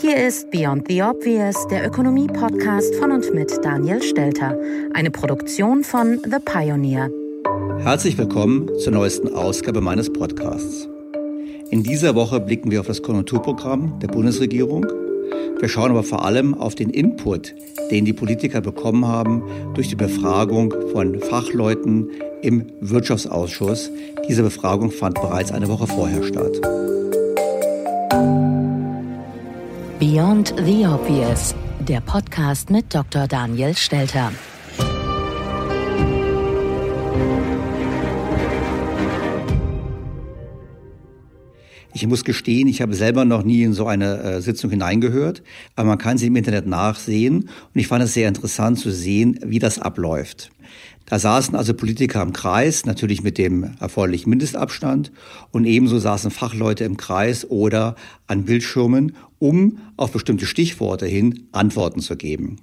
Hier ist Beyond the Obvious, der Ökonomie-Podcast von und mit Daniel Stelter, eine Produktion von The Pioneer. Herzlich willkommen zur neuesten Ausgabe meines Podcasts. In dieser Woche blicken wir auf das Konjunkturprogramm der Bundesregierung. Wir schauen aber vor allem auf den Input, den die Politiker bekommen haben durch die Befragung von Fachleuten im Wirtschaftsausschuss. Diese Befragung fand bereits eine Woche vorher statt. Beyond the Obvious, der Podcast mit Dr. Daniel Stelter. Ich muss gestehen, ich habe selber noch nie in so eine äh, Sitzung hineingehört, aber man kann sie im Internet nachsehen und ich fand es sehr interessant zu sehen, wie das abläuft. Da saßen also Politiker im Kreis, natürlich mit dem erforderlichen Mindestabstand, und ebenso saßen Fachleute im Kreis oder an Bildschirmen, um auf bestimmte Stichworte hin Antworten zu geben.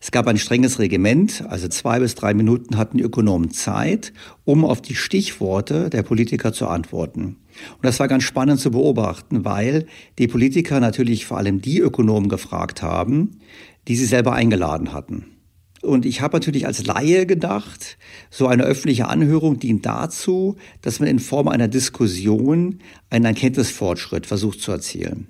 Es gab ein strenges Regiment, also zwei bis drei Minuten hatten die Ökonomen Zeit, um auf die Stichworte der Politiker zu antworten. Und das war ganz spannend zu beobachten, weil die Politiker natürlich vor allem die Ökonomen gefragt haben, die sie selber eingeladen hatten. Und ich habe natürlich als Laie gedacht, so eine öffentliche Anhörung dient dazu, dass man in Form einer Diskussion einen Erkenntnisfortschritt versucht zu erzielen.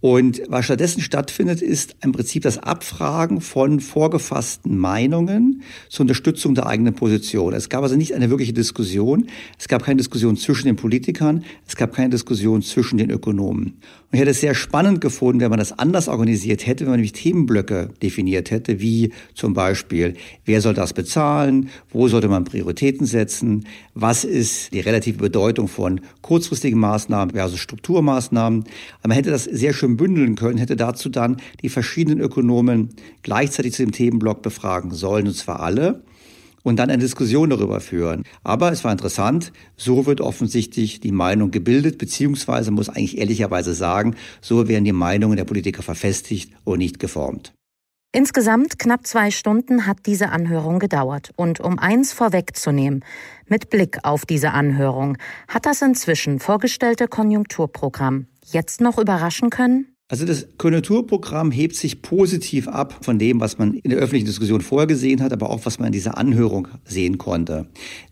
Und was stattdessen stattfindet, ist im Prinzip das Abfragen von vorgefassten Meinungen zur Unterstützung der eigenen Position. Es gab also nicht eine wirkliche Diskussion. Es gab keine Diskussion zwischen den Politikern. Es gab keine Diskussion zwischen den Ökonomen. Und ich hätte es sehr spannend gefunden, wenn man das anders organisiert hätte, wenn man nämlich Themenblöcke definiert hätte, wie zum Beispiel, wer soll das bezahlen, wo sollte man Prioritäten setzen, was ist die relative Bedeutung von kurzfristigen Maßnahmen versus Strukturmaßnahmen. Aber man hätte das sehr schön bündeln können, hätte dazu dann die verschiedenen Ökonomen gleichzeitig zu dem Themenblock befragen sollen, und zwar alle und dann eine Diskussion darüber führen. Aber es war interessant, so wird offensichtlich die Meinung gebildet, beziehungsweise muss eigentlich ehrlicherweise sagen, so werden die Meinungen der Politiker verfestigt und nicht geformt. Insgesamt knapp zwei Stunden hat diese Anhörung gedauert. Und um eins vorwegzunehmen, mit Blick auf diese Anhörung, hat das inzwischen vorgestellte Konjunkturprogramm jetzt noch überraschen können? Also das Konjunkturprogramm hebt sich positiv ab von dem, was man in der öffentlichen Diskussion vorher gesehen hat, aber auch was man in dieser Anhörung sehen konnte.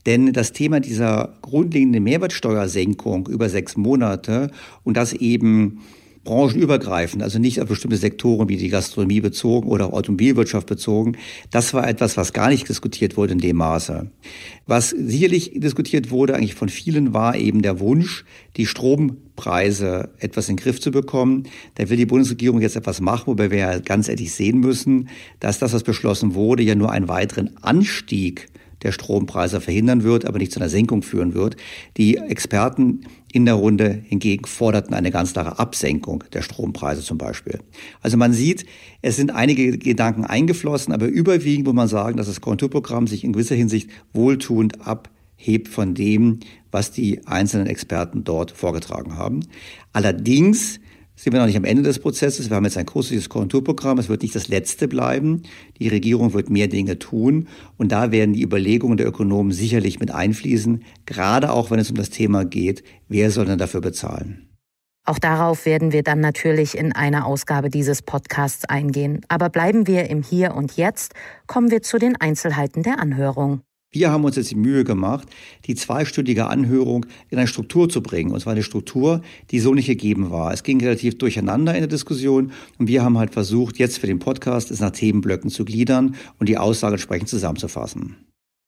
Denn das Thema dieser grundlegenden Mehrwertsteuersenkung über sechs Monate und das eben branchenübergreifend, also nicht auf bestimmte Sektoren wie die Gastronomie bezogen oder Automobilwirtschaft bezogen. Das war etwas, was gar nicht diskutiert wurde in dem Maße. Was sicherlich diskutiert wurde, eigentlich von vielen, war eben der Wunsch, die Strompreise etwas in den Griff zu bekommen. Da will die Bundesregierung jetzt etwas machen, wobei wir ja ganz ehrlich sehen müssen, dass das, was beschlossen wurde, ja nur einen weiteren Anstieg der Strompreise verhindern wird, aber nicht zu einer Senkung führen wird. Die Experten in der Runde hingegen forderten eine ganz klare Absenkung der Strompreise zum Beispiel. Also man sieht, es sind einige Gedanken eingeflossen, aber überwiegend muss man sagen, dass das Konjunkturprogramm sich in gewisser Hinsicht wohltuend abhebt von dem, was die einzelnen Experten dort vorgetragen haben. Allerdings sind wir noch nicht am Ende des Prozesses. Wir haben jetzt ein kurzes Konjunkturprogramm. Es wird nicht das letzte bleiben. Die Regierung wird mehr Dinge tun. Und da werden die Überlegungen der Ökonomen sicherlich mit einfließen, gerade auch wenn es um das Thema geht, wer soll denn dafür bezahlen. Auch darauf werden wir dann natürlich in einer Ausgabe dieses Podcasts eingehen. Aber bleiben wir im Hier und Jetzt, kommen wir zu den Einzelheiten der Anhörung. Wir haben uns jetzt die Mühe gemacht, die zweistündige Anhörung in eine Struktur zu bringen. Und zwar eine Struktur, die so nicht gegeben war. Es ging relativ durcheinander in der Diskussion und wir haben halt versucht, jetzt für den Podcast es nach Themenblöcken zu gliedern und die Aussage entsprechend zusammenzufassen.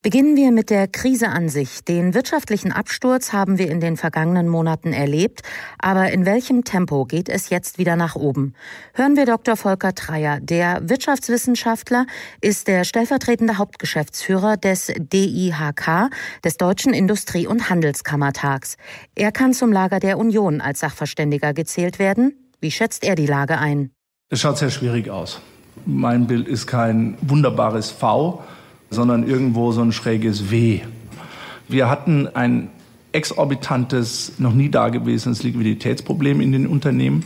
Beginnen wir mit der Krise an sich. Den wirtschaftlichen Absturz haben wir in den vergangenen Monaten erlebt, aber in welchem Tempo geht es jetzt wieder nach oben? Hören wir Dr. Volker Treyer. Der Wirtschaftswissenschaftler ist der stellvertretende Hauptgeschäftsführer des DIHK, des Deutschen Industrie- und Handelskammertags. Er kann zum Lager der Union als Sachverständiger gezählt werden. Wie schätzt er die Lage ein? Es schaut sehr schwierig aus. Mein Bild ist kein wunderbares V sondern irgendwo so ein schräges W. Wir hatten ein exorbitantes, noch nie dagewesenes Liquiditätsproblem in den Unternehmen.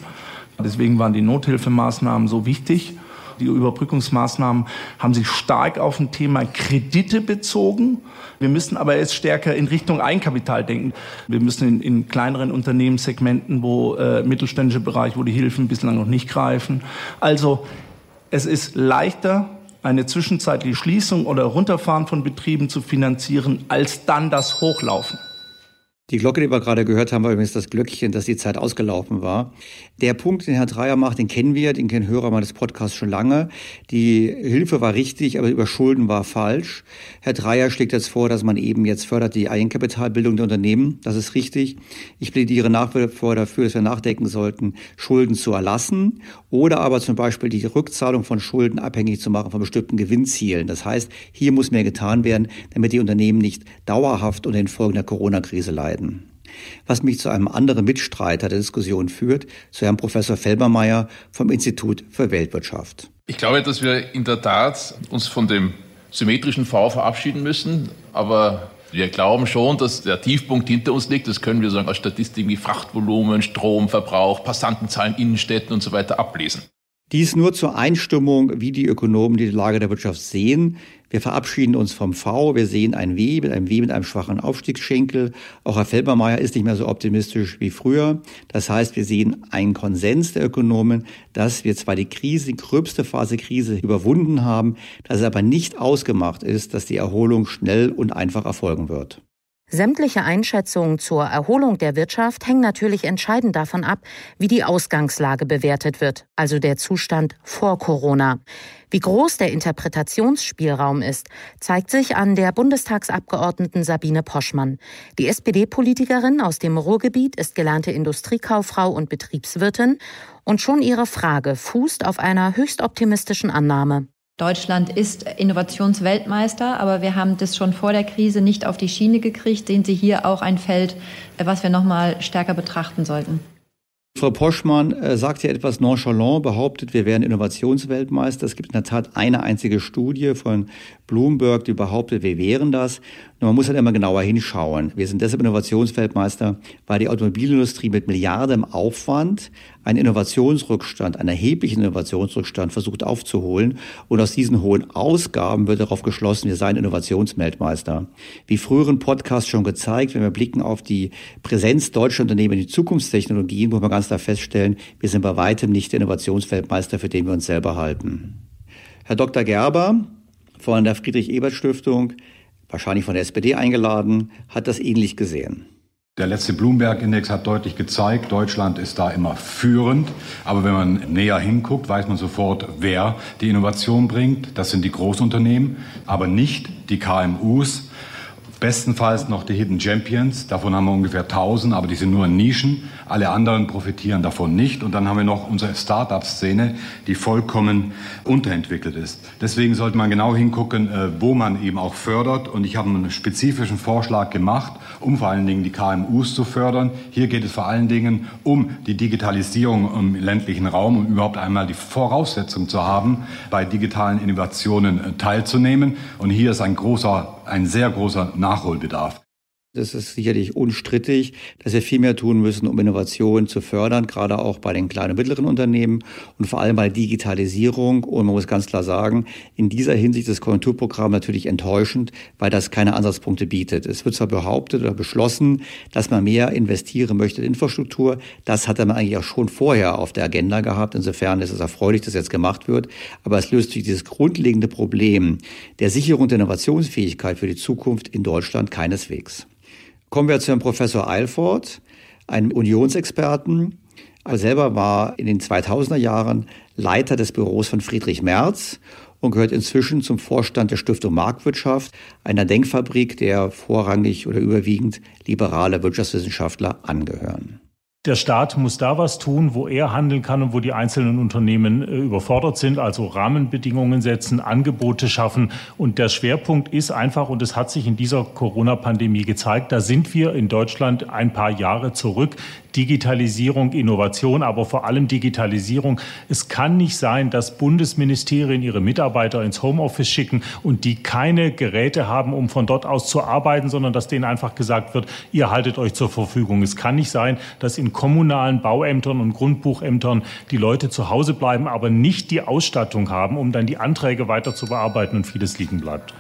Deswegen waren die Nothilfemaßnahmen so wichtig. Die Überbrückungsmaßnahmen haben sich stark auf ein Thema Kredite bezogen. Wir müssen aber jetzt stärker in Richtung Eigenkapital denken. Wir müssen in, in kleineren Unternehmenssegmenten, wo äh, mittelständische Bereich, wo die Hilfen bislang noch nicht greifen. Also es ist leichter, eine zwischenzeitliche Schließung oder Runterfahren von Betrieben zu finanzieren, als dann das Hochlaufen. Die Glocke, die wir gerade gehört haben, war übrigens das Glöckchen, dass die Zeit ausgelaufen war. Der Punkt, den Herr Dreier macht, den kennen wir, den kennen Hörer meines Podcasts schon lange. Die Hilfe war richtig, aber über Schulden war falsch. Herr Dreier schlägt jetzt vor, dass man eben jetzt fördert die Eigenkapitalbildung der Unternehmen. Das ist richtig. Ich plädiere nach wie vor dafür, dass wir nachdenken sollten, Schulden zu erlassen oder aber zum Beispiel die Rückzahlung von Schulden abhängig zu machen von bestimmten Gewinnzielen. Das heißt, hier muss mehr getan werden, damit die Unternehmen nicht dauerhaft unter den Folgen der Corona-Krise leiden werden. Was mich zu einem anderen Mitstreiter der Diskussion führt, zu Herrn Professor Felbermeier vom Institut für Weltwirtschaft. Ich glaube, dass wir in der Tat uns von dem symmetrischen V verabschieden müssen, aber wir glauben schon, dass der Tiefpunkt hinter uns liegt. Das können wir sagen aus Statistiken wie Frachtvolumen, Stromverbrauch, Passantenzahlen, Innenstädten und so weiter ablesen. Dies nur zur Einstimmung, wie die Ökonomen die Lage der Wirtschaft sehen. Wir verabschieden uns vom V, wir sehen ein W mit einem W mit einem schwachen Aufstiegsschenkel. Auch Herr Felbermeier ist nicht mehr so optimistisch wie früher. Das heißt, wir sehen einen Konsens der Ökonomen, dass wir zwar die Krise, die gröbste Phase Krise überwunden haben, dass es aber nicht ausgemacht ist, dass die Erholung schnell und einfach erfolgen wird. Sämtliche Einschätzungen zur Erholung der Wirtschaft hängen natürlich entscheidend davon ab, wie die Ausgangslage bewertet wird, also der Zustand vor Corona. Wie groß der Interpretationsspielraum ist, zeigt sich an der Bundestagsabgeordneten Sabine Poschmann. Die SPD-Politikerin aus dem Ruhrgebiet ist gelernte Industriekauffrau und Betriebswirtin und schon ihre Frage fußt auf einer höchst optimistischen Annahme. Deutschland ist Innovationsweltmeister, aber wir haben das schon vor der Krise nicht auf die Schiene gekriegt. Sehen Sie hier auch ein Feld, was wir noch mal stärker betrachten sollten? Frau Poschmann äh, sagt ja etwas nonchalant, behauptet, wir wären Innovationsweltmeister. Es gibt in der Tat eine einzige Studie von Bloomberg, die behauptet, wir wären das. Nur man muss halt immer genauer hinschauen. Wir sind deshalb Innovationsweltmeister, weil die Automobilindustrie mit Milliarden Aufwand einen Innovationsrückstand, einen erheblichen Innovationsrückstand versucht aufzuholen. Und aus diesen hohen Ausgaben wird darauf geschlossen, wir seien Innovationsweltmeister. Wie früheren Podcasts schon gezeigt, wenn wir blicken auf die Präsenz deutscher Unternehmen in die Zukunftstechnologien, muss man ganz klar feststellen, wir sind bei weitem nicht der Innovationsweltmeister, für den wir uns selber halten. Herr Dr. Gerber von der Friedrich-Ebert-Stiftung wahrscheinlich von der SPD eingeladen, hat das ähnlich gesehen. Der letzte Bloomberg-Index hat deutlich gezeigt, Deutschland ist da immer führend. Aber wenn man näher hinguckt, weiß man sofort, wer die Innovation bringt. Das sind die Großunternehmen, aber nicht die KMUs. Bestenfalls noch die Hidden Champions. Davon haben wir ungefähr 1000, aber die sind nur in Nischen. Alle anderen profitieren davon nicht. Und dann haben wir noch unsere Start-up-Szene, die vollkommen unterentwickelt ist. Deswegen sollte man genau hingucken, äh, wo man eben auch fördert. Und ich habe einen spezifischen Vorschlag gemacht, um vor allen Dingen die KMUs zu fördern. Hier geht es vor allen Dingen um die Digitalisierung im ländlichen Raum, um überhaupt einmal die Voraussetzung zu haben, bei digitalen Innovationen äh, teilzunehmen. Und hier ist ein großer, ein sehr großer Nachholbedarf. Es ist sicherlich unstrittig, dass wir viel mehr tun müssen, um Innovationen zu fördern, gerade auch bei den kleinen und mittleren Unternehmen und vor allem bei Digitalisierung. Und man muss ganz klar sagen, in dieser Hinsicht ist das Konjunkturprogramm natürlich enttäuschend, weil das keine Ansatzpunkte bietet. Es wird zwar behauptet oder beschlossen, dass man mehr investieren möchte in Infrastruktur. Das hatte man eigentlich auch schon vorher auf der Agenda gehabt. Insofern ist es erfreulich, dass jetzt gemacht wird. Aber es löst sich dieses grundlegende Problem der Sicherung der Innovationsfähigkeit für die Zukunft in Deutschland keineswegs. Kommen wir zu Herrn Professor Eilfort, einem Unionsexperten. Er selber war in den 2000er Jahren Leiter des Büros von Friedrich Merz und gehört inzwischen zum Vorstand der Stiftung Marktwirtschaft, einer Denkfabrik, der vorrangig oder überwiegend liberale Wirtschaftswissenschaftler angehören. Der Staat muss da was tun, wo er handeln kann und wo die einzelnen Unternehmen äh, überfordert sind, also Rahmenbedingungen setzen, Angebote schaffen. Und der Schwerpunkt ist einfach, und es hat sich in dieser Corona-Pandemie gezeigt, da sind wir in Deutschland ein paar Jahre zurück. Digitalisierung, Innovation, aber vor allem Digitalisierung. Es kann nicht sein, dass Bundesministerien ihre Mitarbeiter ins Homeoffice schicken und die keine Geräte haben, um von dort aus zu arbeiten, sondern dass denen einfach gesagt wird, ihr haltet euch zur Verfügung. Es kann nicht sein, dass in kommunalen Bauämtern und Grundbuchämtern die Leute zu Hause bleiben, aber nicht die Ausstattung haben, um dann die Anträge weiter zu bearbeiten und vieles liegen bleibt.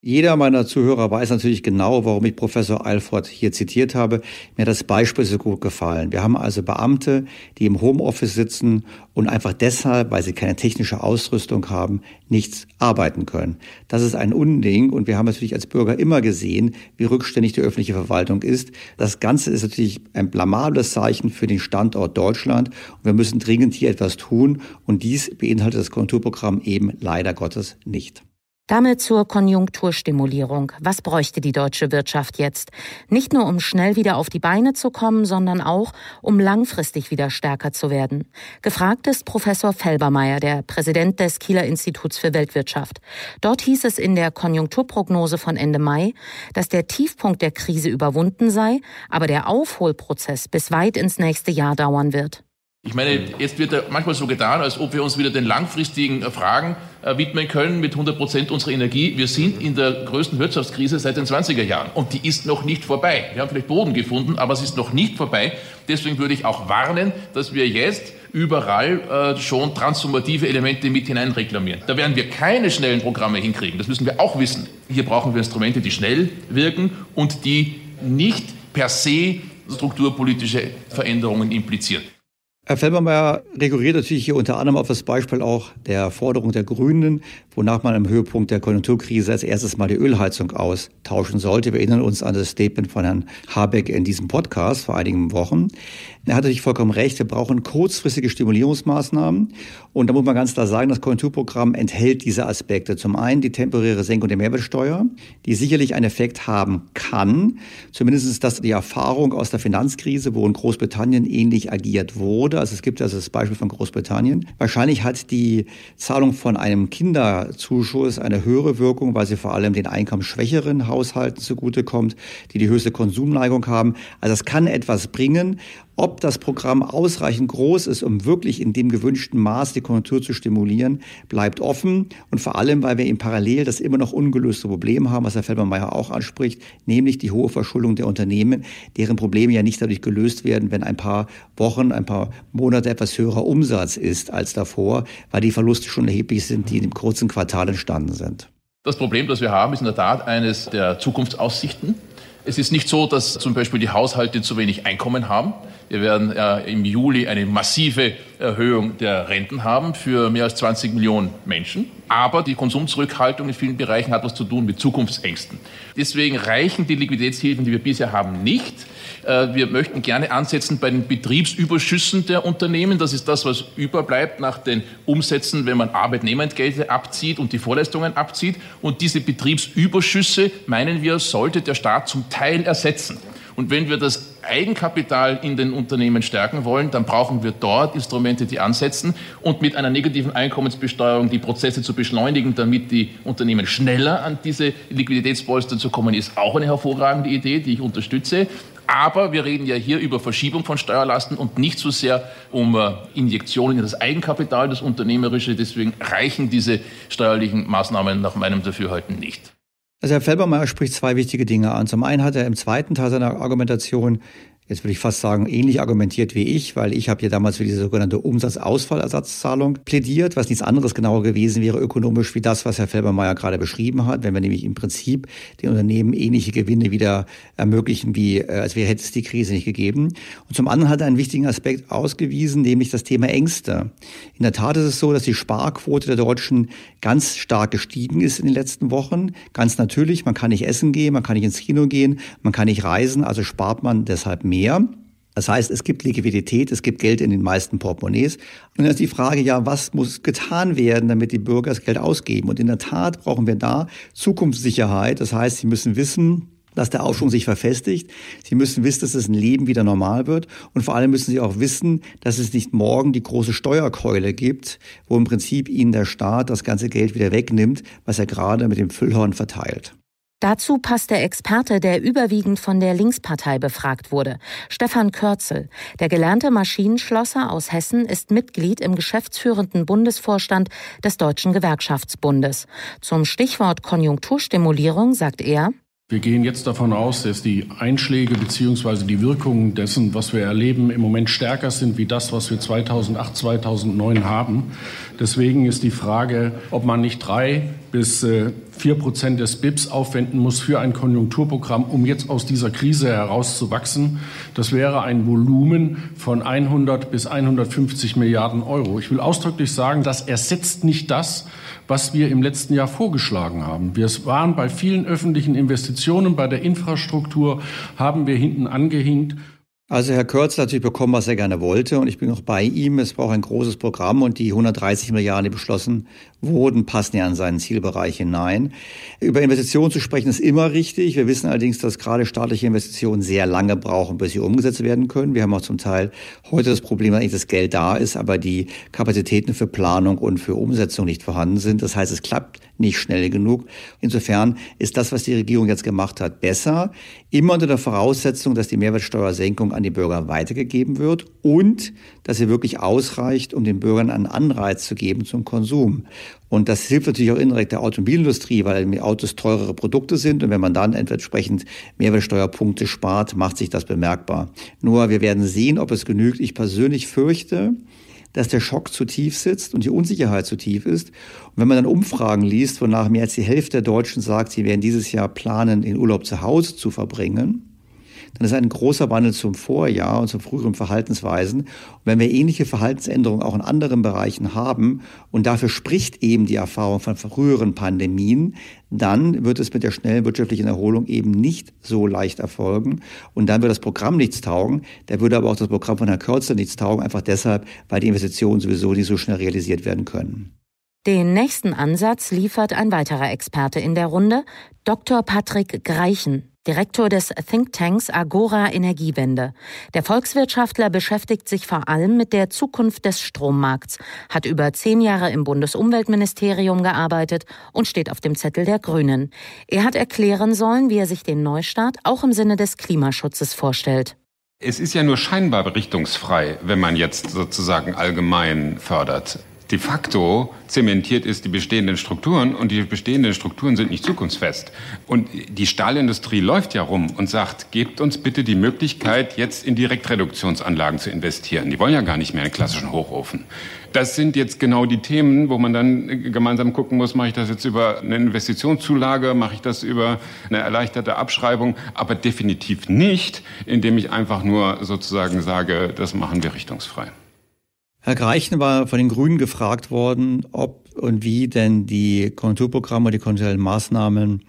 Jeder meiner Zuhörer weiß natürlich genau, warum ich Professor Alford hier zitiert habe. Mir hat das Beispiel so gut gefallen. Wir haben also Beamte, die im Homeoffice sitzen und einfach deshalb, weil sie keine technische Ausrüstung haben, nichts arbeiten können. Das ist ein Unding und wir haben natürlich als Bürger immer gesehen, wie rückständig die öffentliche Verwaltung ist. Das Ganze ist natürlich ein blamables Zeichen für den Standort Deutschland und wir müssen dringend hier etwas tun und dies beinhaltet das Konjunkturprogramm eben leider Gottes nicht. Damit zur Konjunkturstimulierung. Was bräuchte die deutsche Wirtschaft jetzt? Nicht nur, um schnell wieder auf die Beine zu kommen, sondern auch, um langfristig wieder stärker zu werden. Gefragt ist Professor Felbermeier, der Präsident des Kieler Instituts für Weltwirtschaft. Dort hieß es in der Konjunkturprognose von Ende Mai, dass der Tiefpunkt der Krise überwunden sei, aber der Aufholprozess bis weit ins nächste Jahr dauern wird. Ich meine, jetzt wird manchmal so getan, als ob wir uns wieder den langfristigen Fragen äh, widmen können mit 100 Prozent unserer Energie. Wir sind in der größten Wirtschaftskrise seit den 20er Jahren und die ist noch nicht vorbei. Wir haben vielleicht Boden gefunden, aber es ist noch nicht vorbei. Deswegen würde ich auch warnen, dass wir jetzt überall äh, schon transformative Elemente mit hineinreklamieren. Da werden wir keine schnellen Programme hinkriegen. Das müssen wir auch wissen. Hier brauchen wir Instrumente, die schnell wirken und die nicht per se strukturpolitische Veränderungen implizieren. Herr Felbermeier rekurriert natürlich hier unter anderem auf das Beispiel auch der Forderung der Grünen, wonach man im Höhepunkt der Konjunkturkrise als erstes mal die Ölheizung austauschen sollte. Wir erinnern uns an das Statement von Herrn Habeck in diesem Podcast vor einigen Wochen. Er hatte natürlich vollkommen recht. Wir brauchen kurzfristige Stimulierungsmaßnahmen. Und da muss man ganz klar sagen, das Konjunkturprogramm enthält diese Aspekte. Zum einen die temporäre Senkung der Mehrwertsteuer, die sicherlich einen Effekt haben kann. Zumindest ist das die Erfahrung aus der Finanzkrise, wo in Großbritannien ähnlich agiert wurde. Also es gibt also das Beispiel von Großbritannien. Wahrscheinlich hat die Zahlung von einem Kinderzuschuss eine höhere Wirkung, weil sie vor allem den einkommensschwächeren Haushalten zugutekommt, die die höchste Konsumneigung haben. Also es kann etwas bringen. Ob das Programm ausreichend groß ist, um wirklich in dem gewünschten Maß die Konjunktur zu stimulieren, bleibt offen. Und vor allem, weil wir eben parallel das immer noch ungelöste Problem haben, was Herr Feldmann-Meyer auch anspricht, nämlich die hohe Verschuldung der Unternehmen, deren Probleme ja nicht dadurch gelöst werden, wenn ein paar Wochen, ein paar Monate etwas höherer Umsatz ist als davor, weil die Verluste schon erheblich sind, die in dem kurzen Quartal entstanden sind. Das Problem, das wir haben, ist in der Tat eines der Zukunftsaussichten. Es ist nicht so, dass zum Beispiel die Haushalte zu wenig Einkommen haben. Wir werden äh, im Juli eine massive Erhöhung der Renten haben für mehr als 20 Millionen Menschen. Aber die Konsumzurückhaltung in vielen Bereichen hat was zu tun mit Zukunftsängsten. Deswegen reichen die Liquiditätshilfen, die wir bisher haben, nicht. Äh, wir möchten gerne ansetzen bei den Betriebsüberschüssen der Unternehmen. Das ist das, was überbleibt nach den Umsätzen, wenn man Arbeitnehmerentgelte abzieht und die Vorleistungen abzieht. Und diese Betriebsüberschüsse, meinen wir, sollte der Staat zum Teil ersetzen. Und wenn wir das Eigenkapital in den Unternehmen stärken wollen, dann brauchen wir dort Instrumente, die ansetzen und mit einer negativen Einkommensbesteuerung die Prozesse zu beschleunigen, damit die Unternehmen schneller an diese Liquiditätspolster zu kommen, ist auch eine hervorragende Idee, die ich unterstütze. Aber wir reden ja hier über Verschiebung von Steuerlasten und nicht so sehr um äh, Injektionen in das Eigenkapital, das Unternehmerische. Deswegen reichen diese steuerlichen Maßnahmen nach meinem Dafürhalten nicht. Also Herr Felbermeier spricht zwei wichtige Dinge an. Zum einen hat er im zweiten Teil seiner Argumentation jetzt würde ich fast sagen, ähnlich argumentiert wie ich, weil ich habe ja damals für diese sogenannte Umsatzausfallersatzzahlung plädiert, was nichts anderes genauer gewesen wäre ökonomisch wie das, was Herr Felbermeier gerade beschrieben hat, wenn wir nämlich im Prinzip den Unternehmen ähnliche Gewinne wieder ermöglichen, wie äh, als wäre hätte es die Krise nicht gegeben. Und zum anderen hat er einen wichtigen Aspekt ausgewiesen, nämlich das Thema Ängste. In der Tat ist es so, dass die Sparquote der Deutschen ganz stark gestiegen ist in den letzten Wochen. Ganz natürlich, man kann nicht essen gehen, man kann nicht ins Kino gehen, man kann nicht reisen, also spart man deshalb mehr mehr. Das heißt, es gibt Liquidität, es gibt Geld in den meisten Portemonnaies. Und dann ist die Frage, ja, was muss getan werden, damit die Bürger das Geld ausgeben? Und in der Tat brauchen wir da Zukunftssicherheit. Das heißt, sie müssen wissen, dass der Aufschwung sich verfestigt. Sie müssen wissen, dass das Leben wieder normal wird. Und vor allem müssen Sie auch wissen, dass es nicht morgen die große Steuerkeule gibt, wo im Prinzip Ihnen der Staat das ganze Geld wieder wegnimmt, was er gerade mit dem Füllhorn verteilt. Dazu passt der Experte, der überwiegend von der Linkspartei befragt wurde. Stefan Körzel. Der gelernte Maschinenschlosser aus Hessen ist Mitglied im geschäftsführenden Bundesvorstand des Deutschen Gewerkschaftsbundes. Zum Stichwort Konjunkturstimulierung sagt er, wir gehen jetzt davon aus, dass die Einschläge bzw. die Wirkungen dessen, was wir erleben, im Moment stärker sind wie das, was wir 2008, 2009 haben. Deswegen ist die Frage, ob man nicht drei bis äh, vier Prozent des BIPs aufwenden muss für ein Konjunkturprogramm, um jetzt aus dieser Krise herauszuwachsen. Das wäre ein Volumen von 100 bis 150 Milliarden Euro. Ich will ausdrücklich sagen, das ersetzt nicht das, was wir im letzten Jahr vorgeschlagen haben. Wir waren bei vielen öffentlichen Investitionen, bei der Infrastruktur haben wir hinten angehinkt. Also Herr Kurz hat natürlich bekommen, was er gerne wollte und ich bin auch bei ihm. Es braucht ein großes Programm und die 130 Milliarden, die beschlossen wurden, passen ja in seinen Zielbereich hinein. Über Investitionen zu sprechen ist immer richtig. Wir wissen allerdings, dass gerade staatliche Investitionen sehr lange brauchen, bis sie umgesetzt werden können. Wir haben auch zum Teil heute das Problem, dass das Geld da ist, aber die Kapazitäten für Planung und für Umsetzung nicht vorhanden sind. Das heißt, es klappt nicht schnell genug. Insofern ist das, was die Regierung jetzt gemacht hat, besser. Immer unter der Voraussetzung, dass die Mehrwertsteuersenkung an die Bürger weitergegeben wird und dass sie wirklich ausreicht, um den Bürgern einen Anreiz zu geben zum Konsum. Und das hilft natürlich auch indirekt der Automobilindustrie, weil Autos teurere Produkte sind. Und wenn man dann entsprechend Mehrwertsteuerpunkte spart, macht sich das bemerkbar. Nur wir werden sehen, ob es genügt. Ich persönlich fürchte, dass der Schock zu tief sitzt und die Unsicherheit zu tief ist. Und wenn man dann Umfragen liest, wonach mehr als die Hälfte der Deutschen sagt, sie werden dieses Jahr planen, den Urlaub zu Hause zu verbringen, dann ist ein großer Wandel zum Vorjahr und zu früheren Verhaltensweisen. Und wenn wir ähnliche Verhaltensänderungen auch in anderen Bereichen haben, und dafür spricht eben die Erfahrung von früheren Pandemien, dann wird es mit der schnellen wirtschaftlichen Erholung eben nicht so leicht erfolgen. Und dann wird das Programm nichts taugen. Da würde aber auch das Programm von Herrn Kürzer nichts taugen, einfach deshalb, weil die Investitionen sowieso nicht so schnell realisiert werden können. Den nächsten Ansatz liefert ein weiterer Experte in der Runde, Dr. Patrick Greichen. Direktor des Thinktanks Agora Energiewende. Der Volkswirtschaftler beschäftigt sich vor allem mit der Zukunft des Strommarkts, hat über zehn Jahre im Bundesumweltministerium gearbeitet und steht auf dem Zettel der Grünen. Er hat erklären sollen, wie er sich den Neustart auch im Sinne des Klimaschutzes vorstellt. Es ist ja nur scheinbar richtungsfrei, wenn man jetzt sozusagen allgemein fördert. De facto zementiert ist die bestehenden Strukturen und die bestehenden Strukturen sind nicht zukunftsfest. Und die Stahlindustrie läuft ja rum und sagt, gebt uns bitte die Möglichkeit, jetzt in Direktreduktionsanlagen zu investieren. Die wollen ja gar nicht mehr einen klassischen Hochofen. Das sind jetzt genau die Themen, wo man dann gemeinsam gucken muss, mache ich das jetzt über eine Investitionszulage, mache ich das über eine erleichterte Abschreibung, aber definitiv nicht, indem ich einfach nur sozusagen sage, das machen wir richtungsfrei. Herr Greichen war von den Grünen gefragt worden, ob und wie denn die Konjunkturprogramme, die konjunkturellen Maßnahmen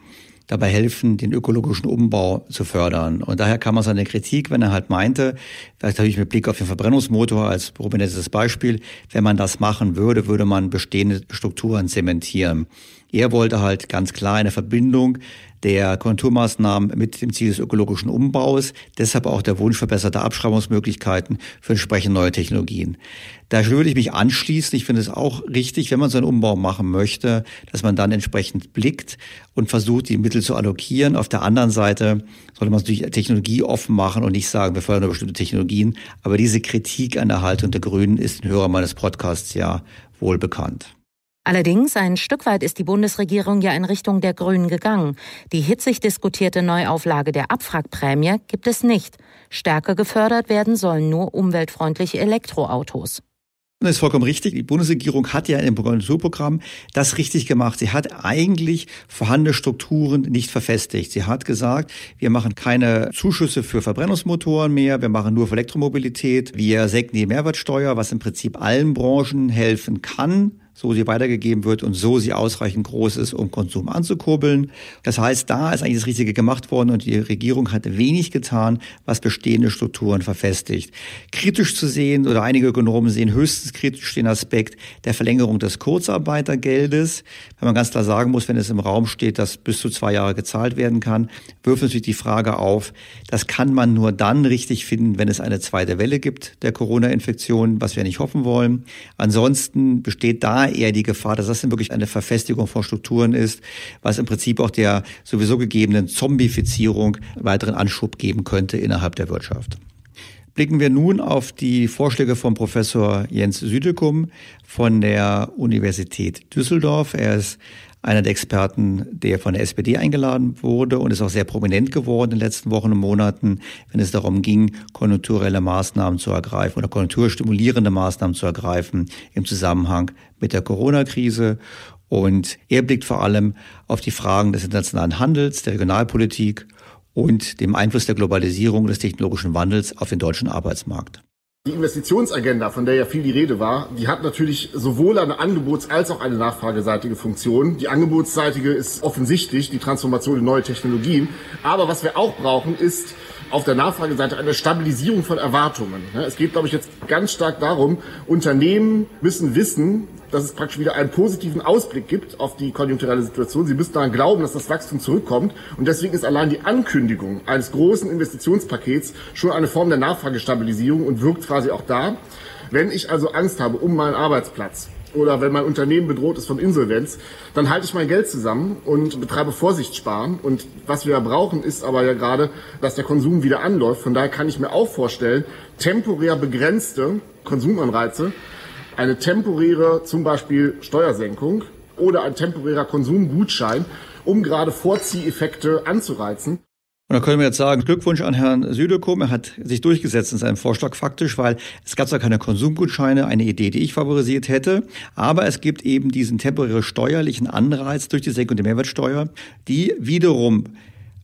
dabei helfen, den ökologischen Umbau zu fördern. Und daher kam man seine Kritik, wenn er halt meinte, vielleicht habe ich mit Blick auf den Verbrennungsmotor als prominentes Beispiel, wenn man das machen würde, würde man bestehende Strukturen zementieren. Er wollte halt ganz klar eine Verbindung der Konjunkturmaßnahmen mit dem Ziel des ökologischen Umbaus, deshalb auch der Wunsch verbesserter Abschreibungsmöglichkeiten für entsprechend neue Technologien. Da würde ich mich anschließen. Ich finde es auch richtig, wenn man so einen Umbau machen möchte, dass man dann entsprechend blickt und versucht, die Mittel zu allokieren. Auf der anderen Seite sollte man es natürlich technologieoffen machen und nicht sagen, wir fördern nur bestimmte Technologien. Aber diese Kritik an der Haltung der Grünen ist den Hörer meines Podcasts ja wohl bekannt. Allerdings, ein Stück weit ist die Bundesregierung ja in Richtung der Grünen gegangen. Die hitzig diskutierte Neuauflage der Abwrackprämie gibt es nicht. Stärker gefördert werden sollen nur umweltfreundliche Elektroautos. Das ist vollkommen richtig. Die Bundesregierung hat ja im Konjunkturprogramm das richtig gemacht. Sie hat eigentlich vorhandene Strukturen nicht verfestigt. Sie hat gesagt, wir machen keine Zuschüsse für Verbrennungsmotoren mehr, wir machen nur für Elektromobilität, wir senken die Mehrwertsteuer, was im Prinzip allen Branchen helfen kann so sie weitergegeben wird und so sie ausreichend groß ist, um Konsum anzukurbeln. Das heißt, da ist eigentlich das Richtige gemacht worden und die Regierung hat wenig getan, was bestehende Strukturen verfestigt. Kritisch zu sehen oder einige Ökonomen sehen höchstens kritisch den Aspekt der Verlängerung des Kurzarbeitergeldes. Wenn man ganz klar sagen muss, wenn es im Raum steht, dass bis zu zwei Jahre gezahlt werden kann, wirft natürlich die Frage auf, das kann man nur dann richtig finden, wenn es eine zweite Welle gibt der Corona-Infektion, was wir nicht hoffen wollen. Ansonsten besteht da eher die Gefahr, dass das dann wirklich eine Verfestigung von Strukturen ist, was im Prinzip auch der sowieso gegebenen Zombifizierung weiteren Anschub geben könnte innerhalb der Wirtschaft. Blicken wir nun auf die Vorschläge von Professor Jens Südekum von der Universität Düsseldorf. Er ist einer der Experten, der von der SPD eingeladen wurde und ist auch sehr prominent geworden in den letzten Wochen und Monaten, wenn es darum ging, konjunkturelle Maßnahmen zu ergreifen oder konjunkturstimulierende Maßnahmen zu ergreifen im Zusammenhang mit der Corona-Krise. Und er blickt vor allem auf die Fragen des internationalen Handels, der Regionalpolitik und dem Einfluss der Globalisierung des technologischen Wandels auf den deutschen Arbeitsmarkt. Die Investitionsagenda, von der ja viel die Rede war, die hat natürlich sowohl eine Angebots- als auch eine nachfrageseitige Funktion. Die angebotsseitige ist offensichtlich die Transformation in neue Technologien. Aber was wir auch brauchen, ist auf der Nachfrageseite eine Stabilisierung von Erwartungen. Es geht, glaube ich, jetzt ganz stark darum, Unternehmen müssen wissen, dass es praktisch wieder einen positiven Ausblick gibt auf die konjunkturelle Situation. Sie müssen daran glauben, dass das Wachstum zurückkommt. Und deswegen ist allein die Ankündigung eines großen Investitionspakets schon eine Form der Nachfragestabilisierung und wirkt quasi auch da. Wenn ich also Angst habe um meinen Arbeitsplatz, oder wenn mein Unternehmen bedroht ist von Insolvenz, dann halte ich mein Geld zusammen und betreibe Vorsichtssparen. Und was wir brauchen, ist aber ja gerade, dass der Konsum wieder anläuft. Von daher kann ich mir auch vorstellen, temporär begrenzte Konsumanreize eine temporäre zum Beispiel Steuersenkung oder ein temporärer Konsumgutschein, um gerade Vorzieheffekte anzureizen. Und da können wir jetzt sagen, Glückwunsch an Herrn Südekum. Er hat sich durchgesetzt in seinem Vorschlag faktisch, weil es gab zwar keine Konsumgutscheine, eine Idee, die ich favorisiert hätte, aber es gibt eben diesen temporären steuerlichen Anreiz durch die Senkung der Mehrwertsteuer, die wiederum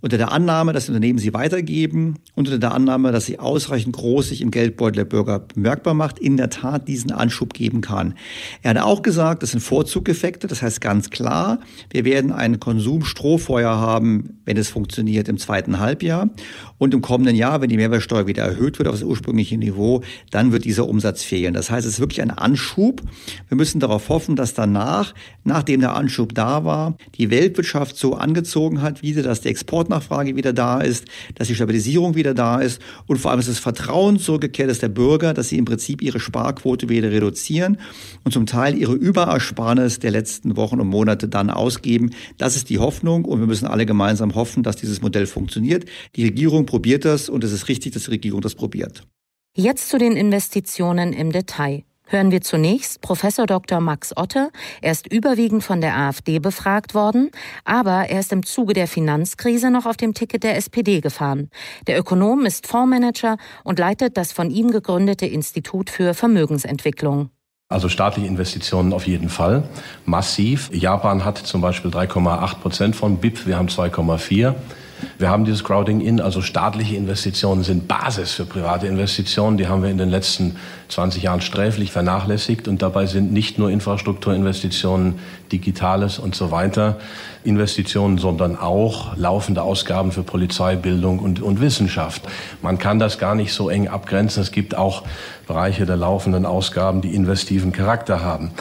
unter der Annahme, dass Unternehmen sie weitergeben und unter der Annahme, dass sie ausreichend groß sich im Geldbeutel der Bürger bemerkbar macht, in der Tat diesen Anschub geben kann. Er hat auch gesagt, das sind Vorzugeffekte, das heißt ganz klar, wir werden ein Konsumstrohfeuer haben, wenn es funktioniert im zweiten Halbjahr und im kommenden Jahr, wenn die Mehrwertsteuer wieder erhöht wird auf das ursprüngliche Niveau, dann wird dieser Umsatz fehlen. Das heißt, es ist wirklich ein Anschub. Wir müssen darauf hoffen, dass danach, nachdem der Anschub da war, die Weltwirtschaft so angezogen hat, wieder, dass der Export Nachfrage wieder da ist, dass die Stabilisierung wieder da ist und vor allem, dass das Vertrauen zurückgekehrt ist der Bürger, dass sie im Prinzip ihre Sparquote wieder reduzieren und zum Teil ihre Überersparnis der letzten Wochen und Monate dann ausgeben. Das ist die Hoffnung und wir müssen alle gemeinsam hoffen, dass dieses Modell funktioniert. Die Regierung probiert das und es ist richtig, dass die Regierung das probiert. Jetzt zu den Investitionen im Detail. Hören wir zunächst Professor Dr. Max Otte. Er ist überwiegend von der AfD befragt worden, aber er ist im Zuge der Finanzkrise noch auf dem Ticket der SPD gefahren. Der Ökonom ist Fondsmanager und leitet das von ihm gegründete Institut für Vermögensentwicklung. Also staatliche Investitionen auf jeden Fall. Massiv. Japan hat zum Beispiel 3,8 Prozent von BIP, wir haben 2,4. Wir haben dieses Crowding in, also staatliche Investitionen sind Basis für private Investitionen. Die haben wir in den letzten 20 Jahren sträflich vernachlässigt und dabei sind nicht nur Infrastrukturinvestitionen, Digitales und so weiter Investitionen, sondern auch laufende Ausgaben für Polizeibildung und, und Wissenschaft. Man kann das gar nicht so eng abgrenzen. Es gibt auch Bereiche der laufenden Ausgaben, die investiven Charakter haben.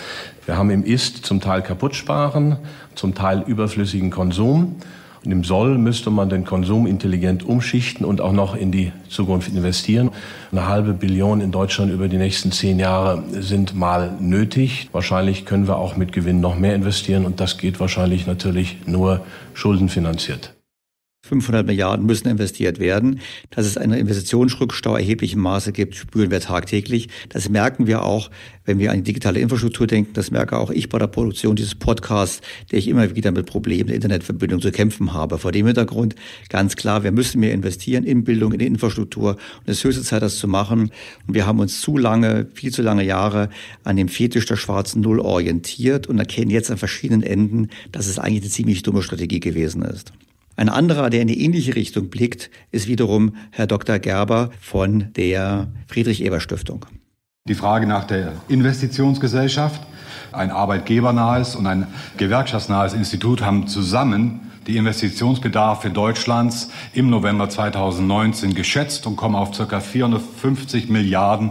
Wir haben im Ist zum Teil Kaputtsparen, zum Teil überflüssigen Konsum. Und im Soll müsste man den Konsum intelligent umschichten und auch noch in die Zukunft investieren. Eine halbe Billion in Deutschland über die nächsten zehn Jahre sind mal nötig. Wahrscheinlich können wir auch mit Gewinn noch mehr investieren und das geht wahrscheinlich natürlich nur schuldenfinanziert. 500 Milliarden müssen investiert werden. Dass es einen Investitionsrückstau erheblichem Maße gibt, spüren wir tagtäglich. Das merken wir auch, wenn wir an die digitale Infrastruktur denken. Das merke auch ich bei der Produktion dieses Podcasts, der ich immer wieder mit Problemen der Internetverbindung zu kämpfen habe. Vor dem Hintergrund ganz klar, wir müssen mehr investieren in Bildung, in die Infrastruktur. Und es ist höchste Zeit, das zu machen. Und wir haben uns zu lange, viel zu lange Jahre an dem Fetisch der schwarzen Null orientiert und erkennen jetzt an verschiedenen Enden, dass es eigentlich eine ziemlich dumme Strategie gewesen ist. Ein anderer, der in die ähnliche Richtung blickt, ist wiederum Herr Dr. Gerber von der Friedrich-Ebert-Stiftung. Die Frage nach der Investitionsgesellschaft, ein arbeitgebernahes und ein gewerkschaftsnahes Institut haben zusammen die Investitionsbedarfe Deutschlands im November 2019 geschätzt und kommen auf ca. 450 Milliarden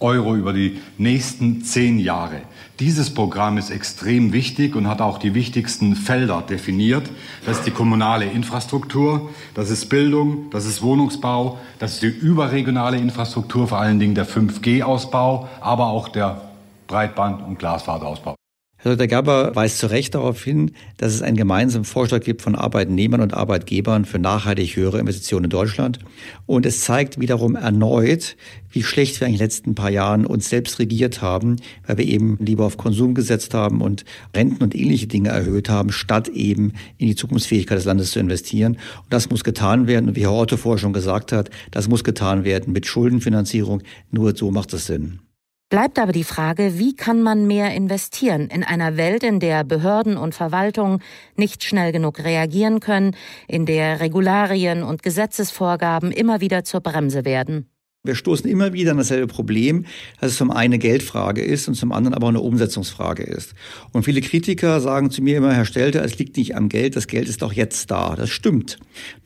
Euro über die nächsten zehn Jahre. Dieses Programm ist extrem wichtig und hat auch die wichtigsten Felder definiert. Das ist die kommunale Infrastruktur, das ist Bildung, das ist Wohnungsbau, das ist die überregionale Infrastruktur, vor allen Dingen der 5G-Ausbau, aber auch der Breitband- und Glasfaserausbau. Herr Dr. Gerber weist zu Recht darauf hin, dass es einen gemeinsamen Vorschlag gibt von Arbeitnehmern und Arbeitgebern für nachhaltig höhere Investitionen in Deutschland. Und es zeigt wiederum erneut, wie schlecht wir in den letzten paar Jahren uns selbst regiert haben, weil wir eben lieber auf Konsum gesetzt haben und Renten und ähnliche Dinge erhöht haben, statt eben in die Zukunftsfähigkeit des Landes zu investieren. Und das muss getan werden. Und wie Herr Otto vorher schon gesagt hat, das muss getan werden mit Schuldenfinanzierung. Nur so macht es Sinn. Bleibt aber die Frage, wie kann man mehr investieren in einer Welt, in der Behörden und Verwaltungen nicht schnell genug reagieren können, in der Regularien und Gesetzesvorgaben immer wieder zur Bremse werden? Wir stoßen immer wieder an dasselbe Problem, dass es zum einen eine Geldfrage ist und zum anderen aber auch eine Umsetzungsfrage ist. Und viele Kritiker sagen zu mir immer, Herr Stelter, es liegt nicht am Geld, das Geld ist doch jetzt da. Das stimmt.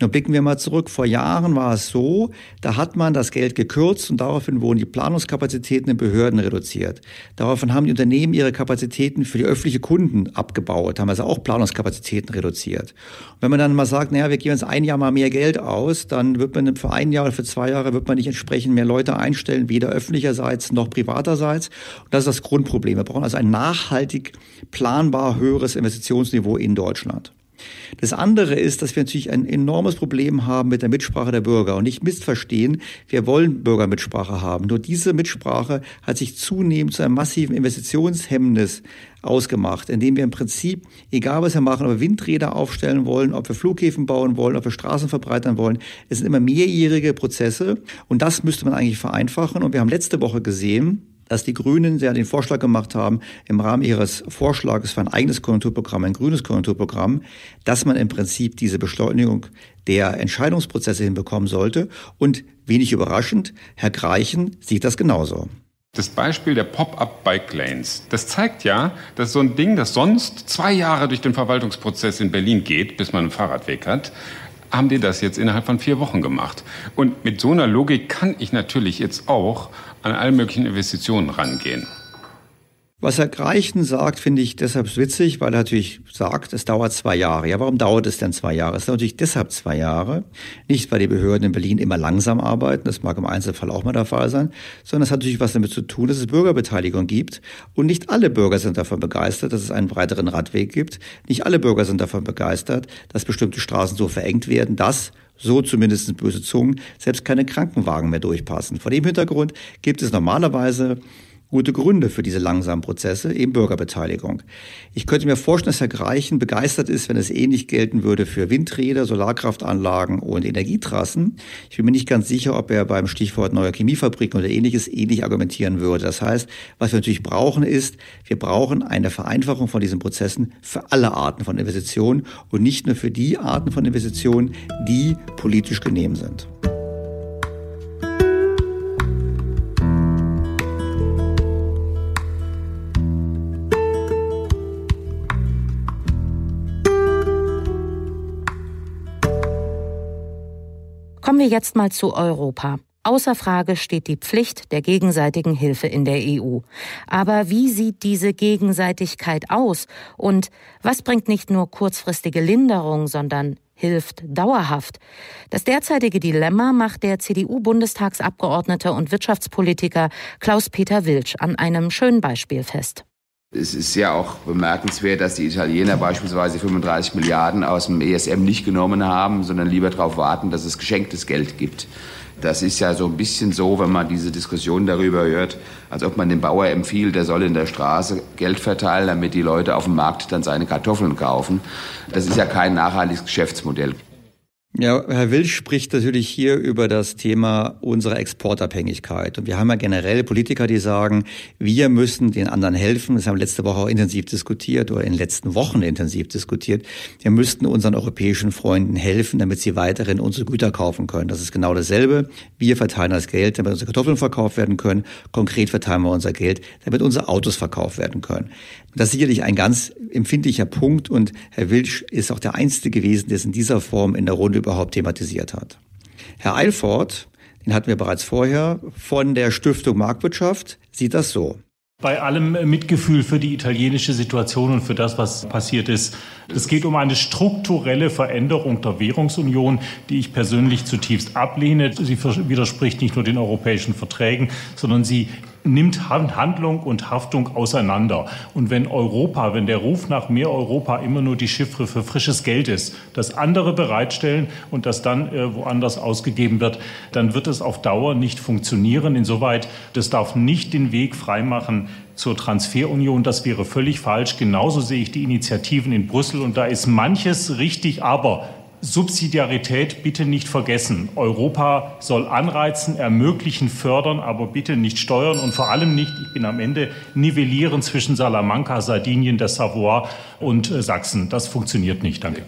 Nur blicken wir mal zurück. Vor Jahren war es so, da hat man das Geld gekürzt und daraufhin wurden die Planungskapazitäten in Behörden reduziert. Daraufhin haben die Unternehmen ihre Kapazitäten für die öffentlichen Kunden abgebaut, haben also auch Planungskapazitäten reduziert. Und wenn man dann mal sagt, naja, wir geben jetzt ein Jahr mal mehr Geld aus, dann wird man für ein Jahr oder für zwei Jahre wird man nicht entsprechend entsprechend mehr Leute einstellen, weder öffentlicherseits noch privaterseits. Und das ist das Grundproblem. Wir brauchen also ein nachhaltig planbar höheres Investitionsniveau in Deutschland. Das andere ist, dass wir natürlich ein enormes Problem haben mit der Mitsprache der Bürger und nicht missverstehen, wir wollen Bürgermitsprache haben. Nur diese Mitsprache hat sich zunehmend zu einem massiven Investitionshemmnis ausgemacht, indem wir im Prinzip, egal was wir machen, ob wir Windräder aufstellen wollen, ob wir Flughäfen bauen wollen, ob wir Straßen verbreitern wollen, es sind immer mehrjährige Prozesse und das müsste man eigentlich vereinfachen. Und wir haben letzte Woche gesehen, dass die Grünen ja den Vorschlag gemacht haben, im Rahmen ihres Vorschlages für ein eigenes Konjunkturprogramm, ein grünes Konjunkturprogramm, dass man im Prinzip diese Beschleunigung der Entscheidungsprozesse hinbekommen sollte. Und wenig überraschend, Herr Greichen sieht das genauso. Das Beispiel der Pop-up-Bike-Lanes, das zeigt ja, dass so ein Ding, das sonst zwei Jahre durch den Verwaltungsprozess in Berlin geht, bis man einen Fahrradweg hat, haben die das jetzt innerhalb von vier Wochen gemacht. Und mit so einer Logik kann ich natürlich jetzt auch an alle möglichen Investitionen rangehen. Was Herr Greichen sagt, finde ich deshalb witzig, weil er natürlich sagt, es dauert zwei Jahre. Ja, warum dauert es denn zwei Jahre? Es dauert natürlich deshalb zwei Jahre. Nicht, weil die Behörden in Berlin immer langsam arbeiten, das mag im Einzelfall auch mal der Fall sein, sondern es hat natürlich was damit zu tun, dass es Bürgerbeteiligung gibt. Und nicht alle Bürger sind davon begeistert, dass es einen breiteren Radweg gibt. Nicht alle Bürger sind davon begeistert, dass bestimmte Straßen so verengt werden, dass so zumindest böse Zungen, selbst keine Krankenwagen mehr durchpassen. Vor dem Hintergrund gibt es normalerweise gute Gründe für diese langsamen Prozesse, eben Bürgerbeteiligung. Ich könnte mir vorstellen, dass Herr Greichen begeistert ist, wenn es ähnlich gelten würde für Windräder, Solarkraftanlagen und Energietrassen. Ich bin mir nicht ganz sicher, ob er beim Stichwort neue Chemiefabriken oder ähnliches ähnlich argumentieren würde. Das heißt, was wir natürlich brauchen ist, wir brauchen eine Vereinfachung von diesen Prozessen für alle Arten von Investitionen und nicht nur für die Arten von Investitionen, die politisch genehm sind. Kommen wir jetzt mal zu Europa. Außer Frage steht die Pflicht der gegenseitigen Hilfe in der EU. Aber wie sieht diese Gegenseitigkeit aus? Und was bringt nicht nur kurzfristige Linderung, sondern hilft dauerhaft? Das derzeitige Dilemma macht der CDU-Bundestagsabgeordnete und Wirtschaftspolitiker Klaus-Peter Wilsch an einem schönen Beispiel fest. Es ist ja auch bemerkenswert, dass die Italiener beispielsweise 35 Milliarden aus dem ESM nicht genommen haben, sondern lieber darauf warten, dass es geschenktes Geld gibt. Das ist ja so ein bisschen so, wenn man diese Diskussion darüber hört, als ob man dem Bauer empfiehlt, der soll in der Straße Geld verteilen, damit die Leute auf dem Markt dann seine Kartoffeln kaufen. Das ist ja kein nachhaltiges Geschäftsmodell. Ja, Herr Wilsch spricht natürlich hier über das Thema unserer Exportabhängigkeit. Und wir haben ja generell Politiker, die sagen, wir müssen den anderen helfen. Das haben wir letzte Woche auch intensiv diskutiert oder in den letzten Wochen intensiv diskutiert. Wir müssten unseren europäischen Freunden helfen, damit sie weiterhin unsere Güter kaufen können. Das ist genau dasselbe. Wir verteilen das Geld, damit unsere Kartoffeln verkauft werden können. Konkret verteilen wir unser Geld, damit unsere Autos verkauft werden können. Das ist sicherlich ein ganz empfindlicher Punkt und Herr Wilsch ist auch der Einzige gewesen, der es in dieser Form in der Runde überhaupt thematisiert hat. Herr Eilfort, den hatten wir bereits vorher, von der Stiftung Marktwirtschaft, sieht das so. Bei allem Mitgefühl für die italienische Situation und für das, was passiert ist. Es geht um eine strukturelle Veränderung der Währungsunion, die ich persönlich zutiefst ablehne. Sie widerspricht nicht nur den europäischen Verträgen, sondern sie nimmt Handlung und Haftung auseinander. Und wenn Europa, wenn der Ruf nach mehr Europa immer nur die Chiffre für frisches Geld ist, das andere bereitstellen und das dann äh, woanders ausgegeben wird, dann wird es auf Dauer nicht funktionieren. Insoweit, das darf nicht den Weg freimachen zur Transferunion. Das wäre völlig falsch. Genauso sehe ich die Initiativen in Brüssel und da ist manches richtig, aber Subsidiarität bitte nicht vergessen. Europa soll anreizen, ermöglichen, fördern, aber bitte nicht steuern und vor allem nicht, ich bin am Ende, nivellieren zwischen Salamanca, Sardinien, der Savoie und äh, Sachsen. Das funktioniert nicht. Danke.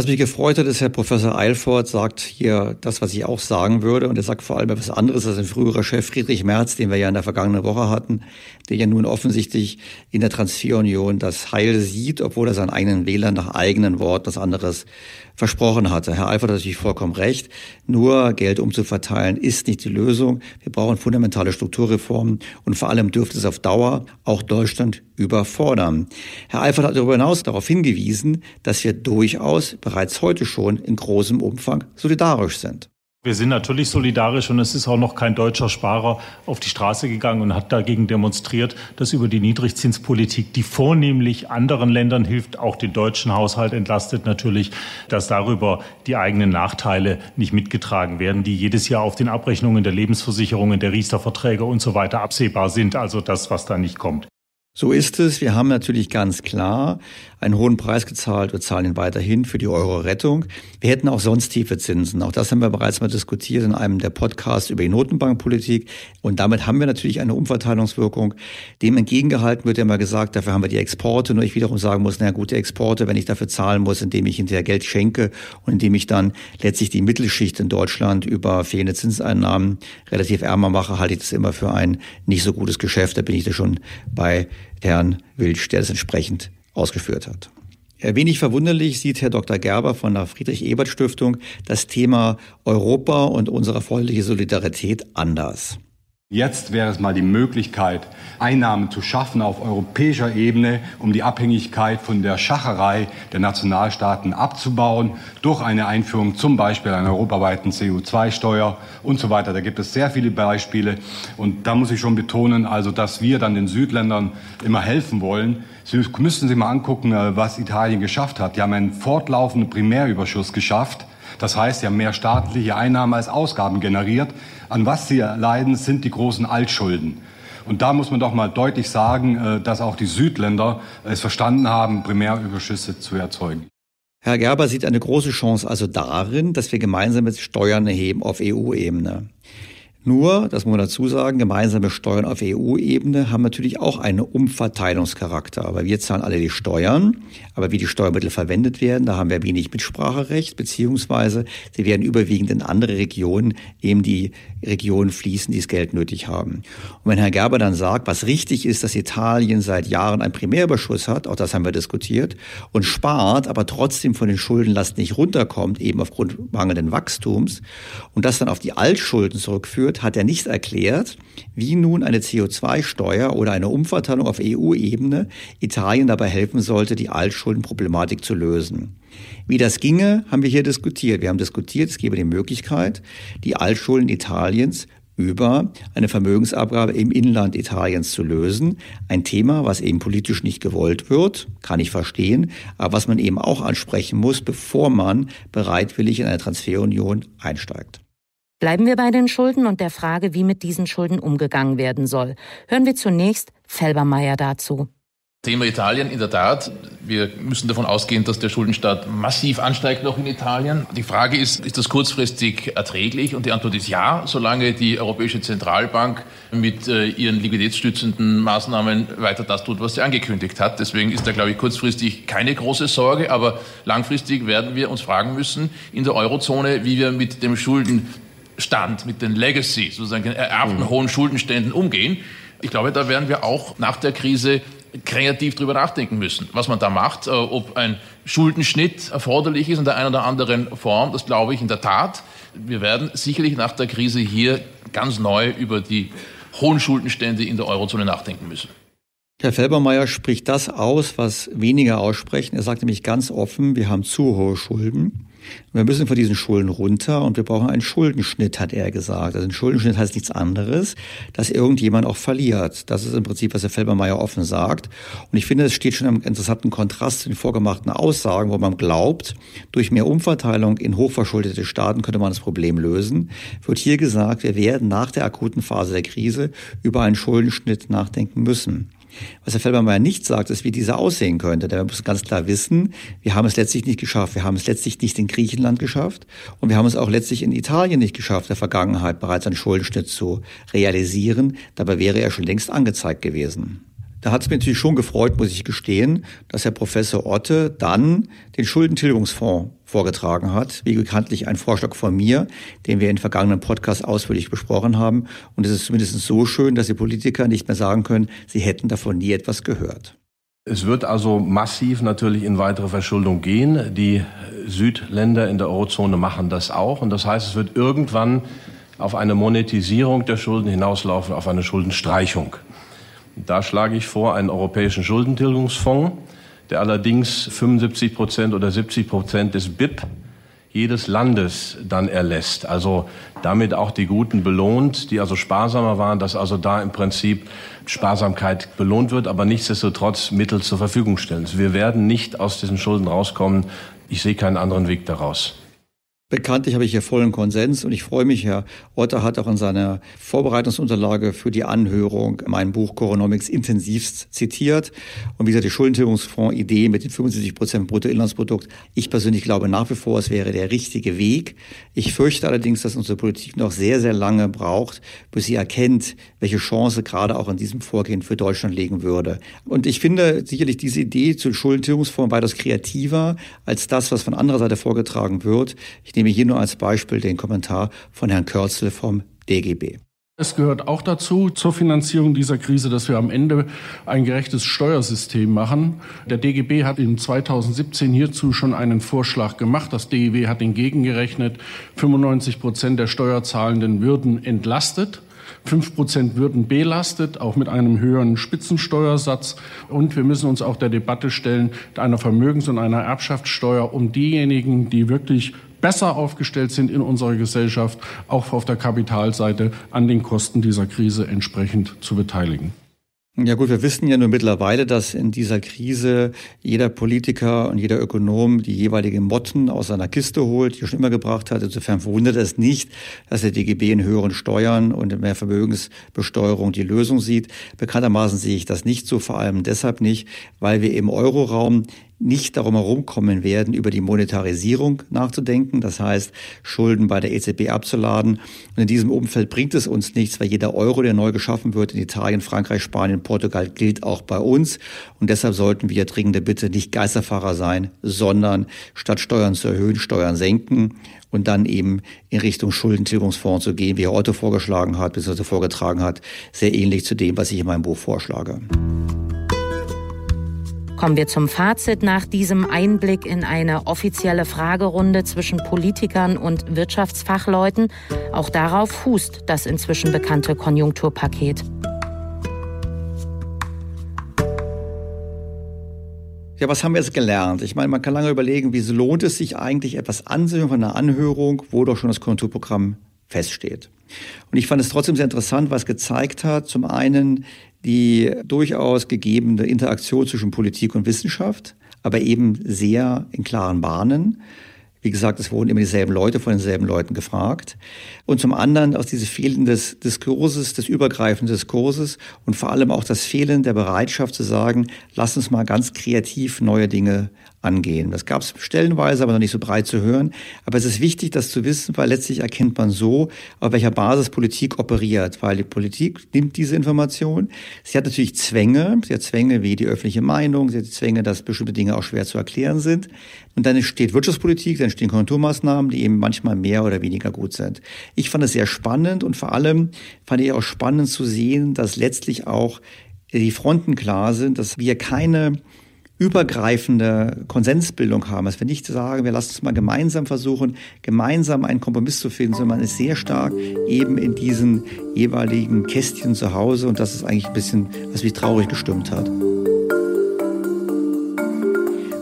Was mich gefreut hat, ist, Herr Professor Eilfort sagt hier das, was ich auch sagen würde. Und er sagt vor allem etwas anderes als ein früherer Chef Friedrich Merz, den wir ja in der vergangenen Woche hatten, der ja nun offensichtlich in der Transferunion das Heil sieht, obwohl er seinen eigenen Wählern nach eigenen Worten das anderes versprochen hatte. Herr Eilfort hat natürlich vollkommen recht. Nur Geld umzuverteilen ist nicht die Lösung. Wir brauchen fundamentale Strukturreformen und vor allem dürfte es auf Dauer auch Deutschland überfordern. Herr Eilfort hat darüber hinaus darauf hingewiesen, dass wir durchaus bereits heute schon in großem Umfang solidarisch sind. Wir sind natürlich solidarisch und es ist auch noch kein deutscher Sparer auf die Straße gegangen und hat dagegen demonstriert, dass über die Niedrigzinspolitik, die vornehmlich anderen Ländern hilft, auch den deutschen Haushalt entlastet natürlich, dass darüber die eigenen Nachteile nicht mitgetragen werden, die jedes Jahr auf den Abrechnungen der Lebensversicherungen, der Riester-Verträge und so weiter absehbar sind. Also das, was da nicht kommt. So ist es. Wir haben natürlich ganz klar einen hohen Preis gezahlt. Wir zahlen ihn weiterhin für die Euro-Rettung. Wir hätten auch sonst tiefe Zinsen. Auch das haben wir bereits mal diskutiert in einem der Podcasts über die Notenbankpolitik. Und damit haben wir natürlich eine Umverteilungswirkung. Dem entgegengehalten wird ja mal gesagt, dafür haben wir die Exporte. Nur ich wiederum sagen muss, naja, gute Exporte, wenn ich dafür zahlen muss, indem ich hinterher Geld schenke und indem ich dann letztlich die Mittelschicht in Deutschland über fehlende Zinseinnahmen relativ ärmer mache, halte ich das immer für ein nicht so gutes Geschäft. Da bin ich da schon bei Herrn Wilsch, der das entsprechend ausgeführt hat. Wenig verwunderlich sieht Herr Dr. Gerber von der Friedrich-Ebert-Stiftung das Thema Europa und unsere erforderliche Solidarität anders. Jetzt wäre es mal die Möglichkeit, Einnahmen zu schaffen auf europäischer Ebene, um die Abhängigkeit von der Schacherei der Nationalstaaten abzubauen, durch eine Einführung zum Beispiel einer europaweiten CO2-Steuer und so weiter. Da gibt es sehr viele Beispiele. Und da muss ich schon betonen, also, dass wir dann den Südländern immer helfen wollen. Sie müssten sich mal angucken, äh, was Italien geschafft hat. Die haben einen fortlaufenden Primärüberschuss geschafft. Das heißt, sie haben mehr staatliche Einnahmen als Ausgaben generiert. An was sie leiden, sind die großen Altschulden. Und da muss man doch mal deutlich sagen, äh, dass auch die Südländer es verstanden haben, Primärüberschüsse zu erzeugen. Herr Gerber sieht eine große Chance also darin, dass wir gemeinsame Steuern erheben auf EU-Ebene. Nur, das muss man dazu sagen, gemeinsame Steuern auf EU-Ebene haben natürlich auch einen Umverteilungscharakter. Aber wir zahlen alle die Steuern. Aber wie die Steuermittel verwendet werden, da haben wir wenig Mitspracherecht, beziehungsweise sie werden überwiegend in andere Regionen, eben die Regionen fließen, die das Geld nötig haben. Und wenn Herr Gerber dann sagt, was richtig ist, dass Italien seit Jahren einen Primärüberschuss hat, auch das haben wir diskutiert, und spart, aber trotzdem von den Schuldenlast nicht runterkommt, eben aufgrund mangelnden Wachstums, und das dann auf die Altschulden zurückführt, geführt, hat er nicht erklärt, wie nun eine CO2-Steuer oder eine Umverteilung auf EU-Ebene Italien dabei helfen sollte, die Altschuldenproblematik zu lösen. Wie das ginge, haben wir hier diskutiert. Wir haben diskutiert, es gebe die Möglichkeit, die Altschulden Italiens über eine Vermögensabgabe im Inland Italiens zu lösen. Ein Thema, was eben politisch nicht gewollt wird, kann ich verstehen, aber was man eben auch ansprechen muss, bevor man bereitwillig in eine Transferunion einsteigt. Bleiben wir bei den Schulden und der Frage, wie mit diesen Schulden umgegangen werden soll. Hören wir zunächst Felbermeier dazu. Thema Italien, in der Tat. Wir müssen davon ausgehen, dass der Schuldenstaat massiv ansteigt noch in Italien. Die Frage ist, ist das kurzfristig erträglich? Und die Antwort ist ja, solange die Europäische Zentralbank mit äh, ihren liquiditätsstützenden Maßnahmen weiter das tut, was sie angekündigt hat. Deswegen ist da, glaube ich, kurzfristig keine große Sorge. Aber langfristig werden wir uns fragen müssen in der Eurozone, wie wir mit dem Schulden Stand, mit den Legacy, sozusagen den ererbten mhm. hohen Schuldenständen umgehen. Ich glaube, da werden wir auch nach der Krise kreativ drüber nachdenken müssen, was man da macht, äh, ob ein Schuldenschnitt erforderlich ist in der einen oder anderen Form. Das glaube ich in der Tat. Wir werden sicherlich nach der Krise hier ganz neu über die hohen Schuldenstände in der Eurozone nachdenken müssen. Herr Felbermeier spricht das aus, was weniger aussprechen. Er sagt nämlich ganz offen, wir haben zu hohe Schulden. Wir müssen von diesen Schulden runter und wir brauchen einen Schuldenschnitt, hat er gesagt. Also ein Schuldenschnitt heißt nichts anderes, dass irgendjemand auch verliert. Das ist im Prinzip, was Herr Felbermeier offen sagt. Und ich finde, es steht schon im interessanten Kontrast zu den vorgemachten Aussagen, wo man glaubt, durch mehr Umverteilung in hochverschuldete Staaten könnte man das Problem lösen. Wird hier gesagt, wir werden nach der akuten Phase der Krise über einen Schuldenschnitt nachdenken müssen. Was Herr Felbermeier nicht sagt, ist, wie dieser aussehen könnte. Denn wir müssen ganz klar wissen, wir haben es letztlich nicht geschafft. Wir haben es letztlich nicht in Griechenland geschafft. Und wir haben es auch letztlich in Italien nicht geschafft, der Vergangenheit bereits einen Schuldenschnitt zu realisieren. Dabei wäre er schon längst angezeigt gewesen. Da hat es mich natürlich schon gefreut, muss ich gestehen, dass Herr Professor Otte dann den Schuldentilgungsfonds vorgetragen hat, wie bekanntlich ein Vorschlag von mir, den wir in vergangenen Podcasts ausführlich besprochen haben. Und es ist zumindest so schön, dass die Politiker nicht mehr sagen können, sie hätten davon nie etwas gehört. Es wird also massiv natürlich in weitere Verschuldung gehen. Die Südländer in der Eurozone machen das auch. Und das heißt, es wird irgendwann auf eine Monetisierung der Schulden hinauslaufen, auf eine Schuldenstreichung. Da schlage ich vor einen europäischen Schuldentilgungsfonds, der allerdings 75 Prozent oder 70 Prozent des BIP jedes Landes dann erlässt. Also damit auch die Guten belohnt, die also sparsamer waren, dass also da im Prinzip Sparsamkeit belohnt wird, aber nichtsdestotrotz Mittel zur Verfügung stellen. Wir werden nicht aus diesen Schulden rauskommen. Ich sehe keinen anderen Weg daraus. Bekanntlich habe ich hier vollen Konsens und ich freue mich, Herr Otter hat auch in seiner Vorbereitungsunterlage für die Anhörung mein Buch Coronomics intensivst zitiert. Und wie gesagt, die Schuldentilgungsfonds-Idee mit den 75 Prozent Bruttoinlandsprodukt. Ich persönlich glaube nach wie vor, es wäre der richtige Weg. Ich fürchte allerdings, dass unsere Politik noch sehr, sehr lange braucht, bis sie erkennt, welche Chance gerade auch in diesem Vorgehen für Deutschland legen würde. Und ich finde sicherlich diese Idee zu Schuldentilgungsfonds weitaus kreativer als das, was von anderer Seite vorgetragen wird. Ich nehme hier nur als Beispiel den Kommentar von Herrn Kürzel vom DGB. Es gehört auch dazu, zur Finanzierung dieser Krise, dass wir am Ende ein gerechtes Steuersystem machen. Der DGB hat in 2017 hierzu schon einen Vorschlag gemacht. Das DGB hat ihn gegengerechnet. 95 Prozent der Steuerzahlenden würden entlastet. Fünf Prozent würden belastet, auch mit einem höheren Spitzensteuersatz. Und wir müssen uns auch der Debatte stellen, einer Vermögens- und einer Erbschaftssteuer, um diejenigen, die wirklich besser aufgestellt sind in unserer Gesellschaft, auch auf der Kapitalseite an den Kosten dieser Krise entsprechend zu beteiligen. Ja gut, wir wissen ja nur mittlerweile, dass in dieser Krise jeder Politiker und jeder Ökonom die jeweiligen Motten aus seiner Kiste holt, die er schon immer gebracht hat. Insofern verwundert es nicht, dass der DGB in höheren Steuern und in mehr Vermögensbesteuerung die Lösung sieht. Bekanntermaßen sehe ich das nicht so, vor allem deshalb nicht, weil wir im Euroraum nicht darum herumkommen werden, über die Monetarisierung nachzudenken, das heißt Schulden bei der EZB abzuladen. Und in diesem Umfeld bringt es uns nichts, weil jeder Euro, der neu geschaffen wird in Italien, Frankreich, Spanien, Portugal, gilt auch bei uns. Und deshalb sollten wir dringende Bitte nicht Geisterfahrer sein, sondern statt Steuern zu erhöhen, Steuern senken und dann eben in Richtung Schuldentilgungsfonds zu gehen, wie Herr Otto vorgeschlagen hat, bzw. vorgetragen hat, sehr ähnlich zu dem, was ich in meinem Buch vorschlage. Kommen wir zum Fazit nach diesem Einblick in eine offizielle Fragerunde zwischen Politikern und Wirtschaftsfachleuten. Auch darauf fußt das inzwischen bekannte Konjunkturpaket. Ja, was haben wir jetzt gelernt? Ich meine, man kann lange überlegen, wie lohnt es sich eigentlich etwas ansehen von einer Anhörung, wo doch schon das Konjunkturprogramm feststeht. Und ich fand es trotzdem sehr interessant, was gezeigt hat. Zum einen die durchaus gegebene Interaktion zwischen Politik und Wissenschaft, aber eben sehr in klaren Bahnen. Wie gesagt, es wurden immer dieselben Leute von denselben Leuten gefragt. Und zum anderen aus dieses Fehlen des Diskurses, des übergreifenden Diskurses und vor allem auch das Fehlen der Bereitschaft zu sagen, lass uns mal ganz kreativ neue Dinge angehen. Das gab es stellenweise, aber noch nicht so breit zu hören. Aber es ist wichtig, das zu wissen, weil letztlich erkennt man so, auf welcher Basis Politik operiert. Weil die Politik nimmt diese Information. Sie hat natürlich Zwänge. Sie hat Zwänge wie die öffentliche Meinung. Sie hat Zwänge, dass bestimmte Dinge auch schwer zu erklären sind. Und dann entsteht Wirtschaftspolitik, dann entstehen Konjunkturmaßnahmen, die eben manchmal mehr oder weniger gut sind. Ich fand es sehr spannend und vor allem fand ich auch spannend zu sehen, dass letztlich auch die Fronten klar sind, dass wir keine übergreifende Konsensbildung haben. Dass wir nicht sagen, wir lassen es mal gemeinsam versuchen, gemeinsam einen Kompromiss zu finden, sondern man ist sehr stark eben in diesen jeweiligen Kästchen zu Hause und das ist eigentlich ein bisschen, was mich traurig gestimmt hat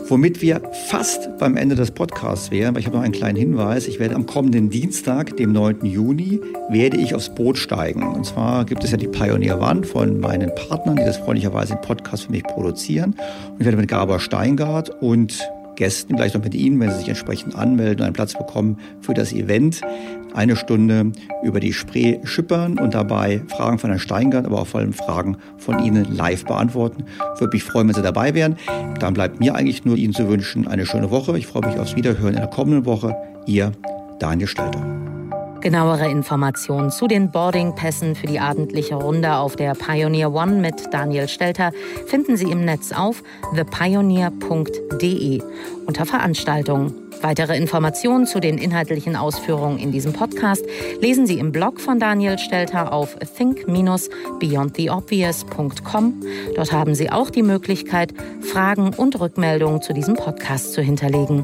womit wir fast beim Ende des Podcasts wären, weil ich habe noch einen kleinen Hinweis. Ich werde am kommenden Dienstag, dem 9. Juni, werde ich aufs Boot steigen. Und zwar gibt es ja die Pioneer One von meinen Partnern, die das freundlicherweise im Podcast für mich produzieren. Und ich werde mit Gabor Steingart und Gästen, gleich noch mit Ihnen, wenn Sie sich entsprechend anmelden, einen Platz bekommen für das Event. Eine Stunde über die Spree schippern und dabei Fragen von Herrn Steingart, aber auch vor allem Fragen von Ihnen live beantworten. Würde mich freuen, wenn Sie dabei wären. Dann bleibt mir eigentlich nur Ihnen zu wünschen eine schöne Woche. Ich freue mich aufs Wiederhören in der kommenden Woche. Ihr Daniel Stelter. Genauere Informationen zu den Boardingpässen für die abendliche Runde auf der Pioneer One mit Daniel Stelter finden Sie im Netz auf thepioneer.de unter Veranstaltungen. Weitere Informationen zu den inhaltlichen Ausführungen in diesem Podcast lesen Sie im Blog von Daniel Stelter auf think-beyondtheobvious.com. Dort haben Sie auch die Möglichkeit, Fragen und Rückmeldungen zu diesem Podcast zu hinterlegen.